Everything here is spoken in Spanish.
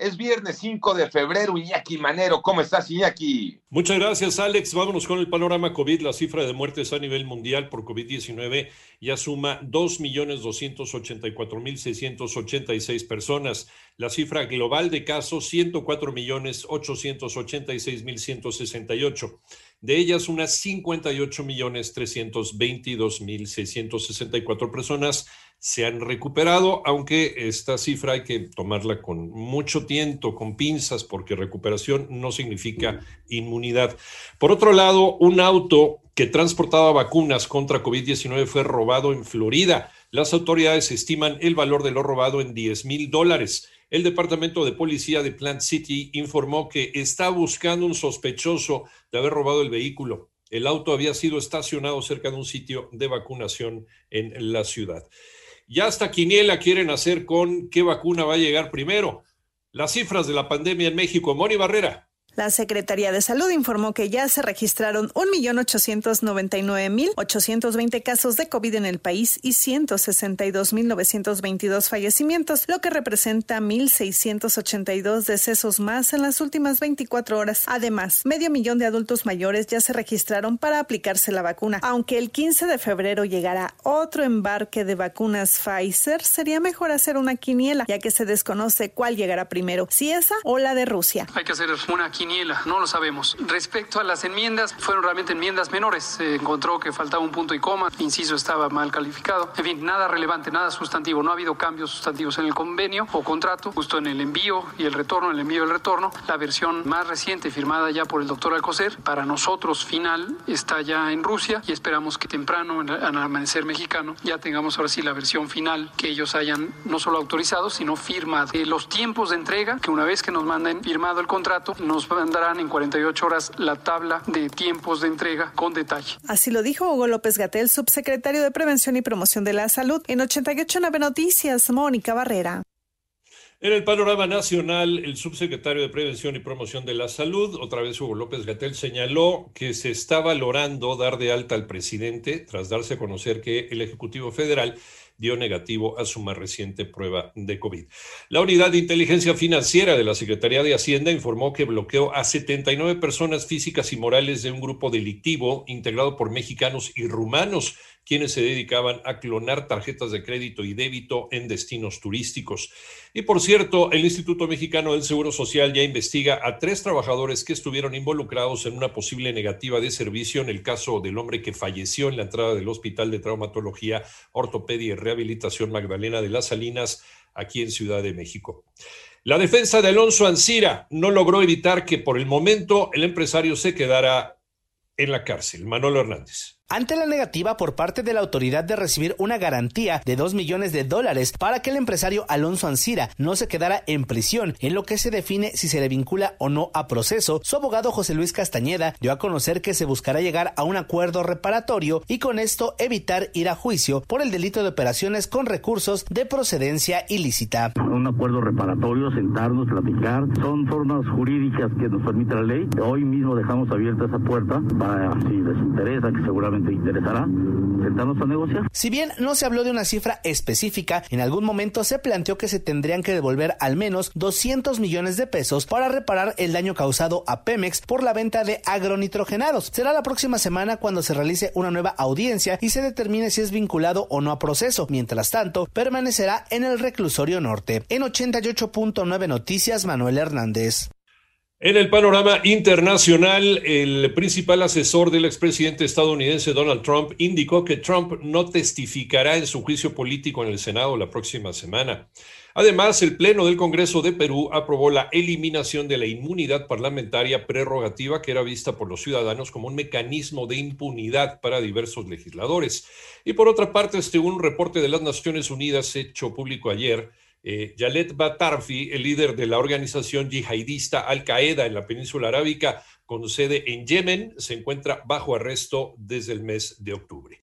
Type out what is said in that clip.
Es viernes 5 de febrero, Iñaki Manero. ¿Cómo estás, Iñaki? Muchas gracias, Alex. Vámonos con el panorama COVID. La cifra de muertes a nivel mundial por COVID-19 ya suma 2.284.686 personas. La cifra global de casos, 104.886.168. De ellas, unas 58.322.664 personas se han recuperado, aunque esta cifra hay que tomarla con mucho tiento, con pinzas, porque recuperación no significa inmunidad. Por otro lado, un auto que transportaba vacunas contra COVID-19 fue robado en Florida. Las autoridades estiman el valor de lo robado en 10 mil dólares. El Departamento de Policía de Plant City informó que está buscando un sospechoso de haber robado el vehículo. El auto había sido estacionado cerca de un sitio de vacunación en la ciudad. Ya hasta Quiniela quieren hacer con qué vacuna va a llegar primero. Las cifras de la pandemia en México. Moni Barrera. La Secretaría de Salud informó que ya se registraron 1.899.820 casos de COVID en el país y 162.922 fallecimientos, lo que representa 1.682 decesos más en las últimas 24 horas. Además, medio millón de adultos mayores ya se registraron para aplicarse la vacuna. Aunque el 15 de febrero llegará otro embarque de vacunas Pfizer, sería mejor hacer una quiniela, ya que se desconoce cuál llegará primero, si esa o la de Rusia. Hay que hacer una quiniela, no lo sabemos. Respecto a las enmiendas, fueron realmente enmiendas menores. Se encontró que faltaba un punto y coma, inciso estaba mal calificado. En fin, nada relevante, nada sustantivo. No ha habido cambios sustantivos en el convenio o contrato, justo en el envío y el retorno, el envío y el retorno. La versión más reciente, firmada ya por el doctor Alcocer, para nosotros final, está ya en Rusia y esperamos que temprano, el amanecer mexicano, ya tengamos ahora sí la versión final que ellos hayan no solo autorizado, sino firmado. los tiempos de entrega, que una vez que nos manden firmado el contrato, nos mandarán en 48 horas la tabla de tiempos de entrega con detalle. Así lo dijo Hugo López Gatel, subsecretario de Prevención y Promoción de la Salud. En 889 Noticias, Mónica Barrera. En el panorama nacional, el subsecretario de Prevención y Promoción de la Salud, otra vez Hugo López Gatel, señaló que se está valorando dar de alta al presidente tras darse a conocer que el Ejecutivo Federal dio negativo a su más reciente prueba de COVID. La unidad de inteligencia financiera de la Secretaría de Hacienda informó que bloqueó a 79 personas físicas y morales de un grupo delictivo integrado por mexicanos y rumanos quienes se dedicaban a clonar tarjetas de crédito y débito en destinos turísticos. Y por cierto, el Instituto Mexicano del Seguro Social ya investiga a tres trabajadores que estuvieron involucrados en una posible negativa de servicio en el caso del hombre que falleció en la entrada del Hospital de Traumatología, Ortopedia y Rehabilitación Magdalena de las Salinas, aquí en Ciudad de México. La defensa de Alonso Ancira no logró evitar que por el momento el empresario se quedara en la cárcel. Manolo Hernández. Ante la negativa por parte de la autoridad de recibir una garantía de 2 millones de dólares para que el empresario Alonso Ancira no se quedara en prisión, en lo que se define si se le vincula o no a proceso, su abogado José Luis Castañeda dio a conocer que se buscará llegar a un acuerdo reparatorio y con esto evitar ir a juicio por el delito de operaciones con recursos de procedencia ilícita. Un acuerdo reparatorio, sentarnos, platicar, son formas jurídicas que nos permite la ley. Hoy mismo dejamos abierta esa puerta para si les interesa, que seguramente te interesará a negociar. Si bien no se habló de una cifra específica, en algún momento se planteó que se tendrían que devolver al menos 200 millones de pesos para reparar el daño causado a Pemex por la venta de agronitrogenados. Será la próxima semana cuando se realice una nueva audiencia y se determine si es vinculado o no a proceso. Mientras tanto, permanecerá en el reclusorio norte. En 88.9 Noticias, Manuel Hernández. En el panorama internacional, el principal asesor del expresidente estadounidense Donald Trump indicó que Trump no testificará en su juicio político en el Senado la próxima semana. Además, el Pleno del Congreso de Perú aprobó la eliminación de la inmunidad parlamentaria prerrogativa que era vista por los ciudadanos como un mecanismo de impunidad para diversos legisladores. Y por otra parte, según un reporte de las Naciones Unidas hecho público ayer, eh, Yalet Batarfi, el líder de la organización yihadista Al-Qaeda en la península arábica, con sede en Yemen, se encuentra bajo arresto desde el mes de octubre.